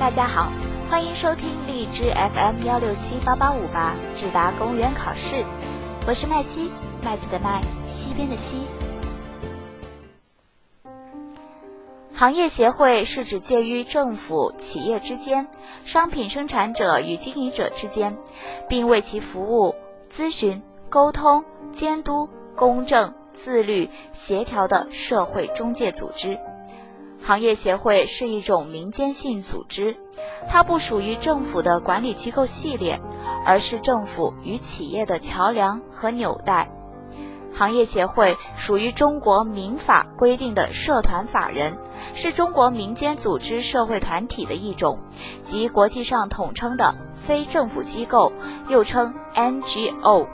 大家好，欢迎收听荔枝 FM 幺六七八八五八智达公务员考试，我是麦西，麦子的麦，西边的西。行业协会是指介于政府、企业之间、商品生产者与经营者之间，并为其服务、咨询、沟通、监督、公正、自律、协调的社会中介组织。行业协会是一种民间性组织，它不属于政府的管理机构系列，而是政府与企业的桥梁和纽带。行业协会属于中国民法规定的社团法人，是中国民间组织社会团体的一种，即国际上统称的非政府机构，又称 NGO，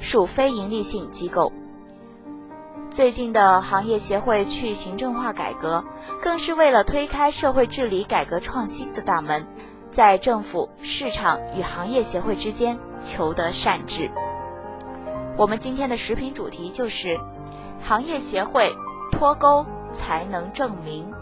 属非营利性机构。最近的行业协会去行政化改革，更是为了推开社会治理改革创新的大门，在政府、市场与行业协会之间求得善治。我们今天的食品主题就是：行业协会脱钩才能证明。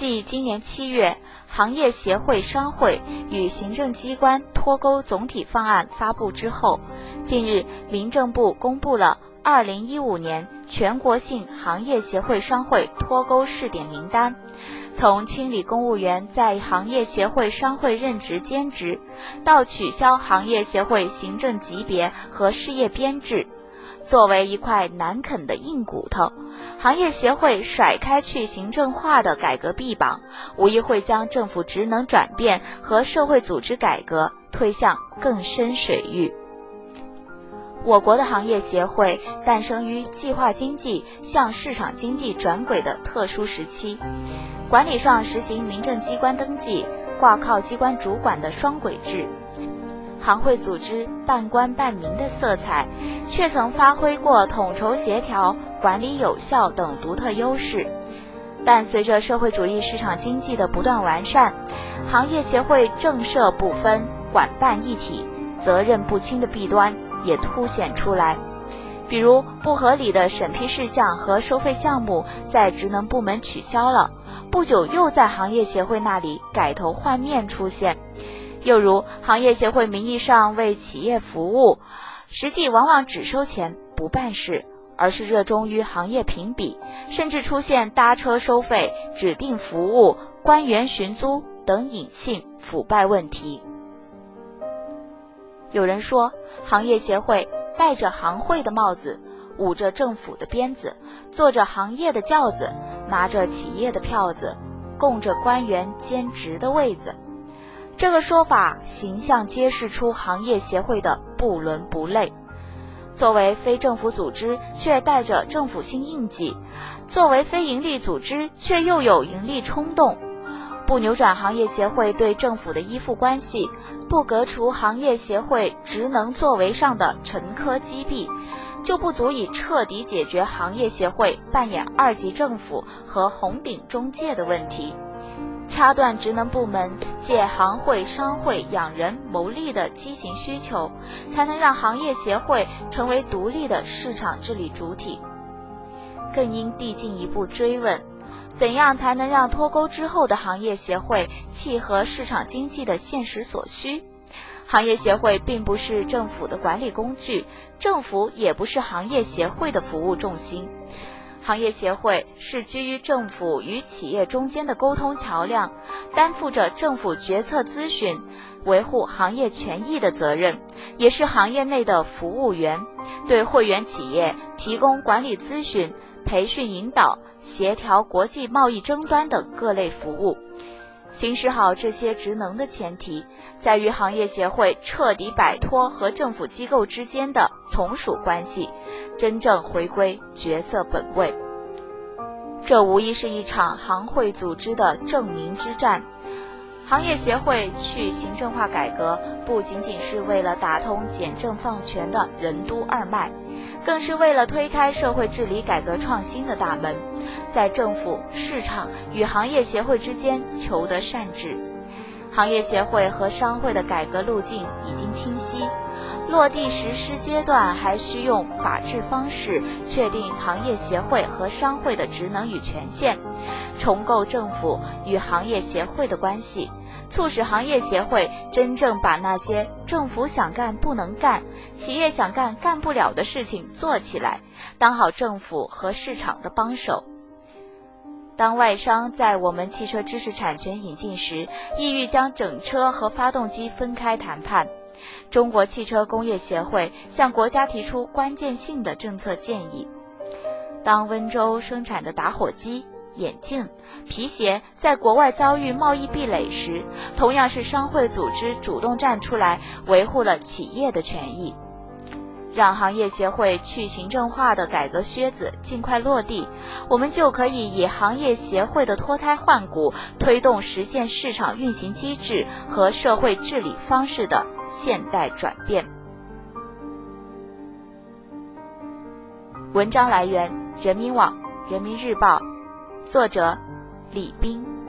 继今年七月行业协会商会与行政机关脱钩总体方案发布之后，近日民政部公布了二零一五年全国性行业协会商会脱钩试点名单。从清理公务员在行业协会商会任职兼职，到取消行业协会行政级别和事业编制，作为一块难啃的硬骨头，行业协会甩开去行政化的改革臂膀，无疑会将政府职能转变和社会组织改革推向更深水域。我国的行业协会诞生于计划经济向市场经济转轨的特殊时期。管理上实行民政机关登记、挂靠机关主管的双轨制，行会组织半官半民的色彩，却曾发挥过统筹协调、管理有效等独特优势。但随着社会主义市场经济的不断完善，行业协会政社不分、管办一体、责任不清的弊端也凸显出来。比如不合理的审批事项和收费项目在职能部门取消了，不久又在行业协会那里改头换面出现；又如行业协会名义上为企业服务，实际往往只收钱不办事，而是热衷于行业评比，甚至出现搭车收费、指定服务、官员寻租等隐性腐败问题。有人说，行业协会。戴着行会的帽子，捂着政府的鞭子，坐着行业的轿子，拿着企业的票子，供着官员兼职的位子。这个说法形象揭示出行业协会的不伦不类。作为非政府组织，却带着政府性印记；作为非营利组织，却又有盈利冲动。不扭转行业协会对政府的依附关系，不革除行业协会职能作为上的沉疴积弊，就不足以彻底解决行业协会扮演二级政府和红顶中介的问题。掐断职能部门借行会、商会养人谋利的畸形需求，才能让行业协会成为独立的市场治理主体。更应递进一步追问。怎样才能让脱钩之后的行业协会契合市场经济的现实所需？行业协会并不是政府的管理工具，政府也不是行业协会的服务重心。行业协会是居于政府与企业中间的沟通桥梁，担负着政府决策咨询、维护行业权益的责任，也是行业内的服务员，对会员企业提供管理咨询、培训引导。协调国际贸易争端等各类服务，行使好这些职能的前提，在于行业协会彻底摆脱和政府机构之间的从属关系，真正回归角色本位。这无疑是一场行会组织的证明之战。行业协会去行政化改革，不仅仅是为了打通简政放权的任督二脉，更是为了推开社会治理改革创新的大门，在政府、市场与行业协会之间求得善治。行业协会和商会的改革路径已经清晰，落地实施阶段还需用法治方式确定行业协会和商会的职能与权限，重构政府与行业协会的关系。促使行业协会真正把那些政府想干不能干、企业想干干不了的事情做起来，当好政府和市场的帮手。当外商在我们汽车知识产权引进时，意欲将整车和发动机分开谈判，中国汽车工业协会向国家提出关键性的政策建议。当温州生产的打火机。眼镜、皮鞋在国外遭遇贸易壁垒时，同样是商会组织主动站出来维护了企业的权益，让行业协会去行政化的改革靴子尽快落地，我们就可以以行业协会的脱胎换骨，推动实现市场运行机制和社会治理方式的现代转变。文章来源：人民网、人民日报。作者：李冰。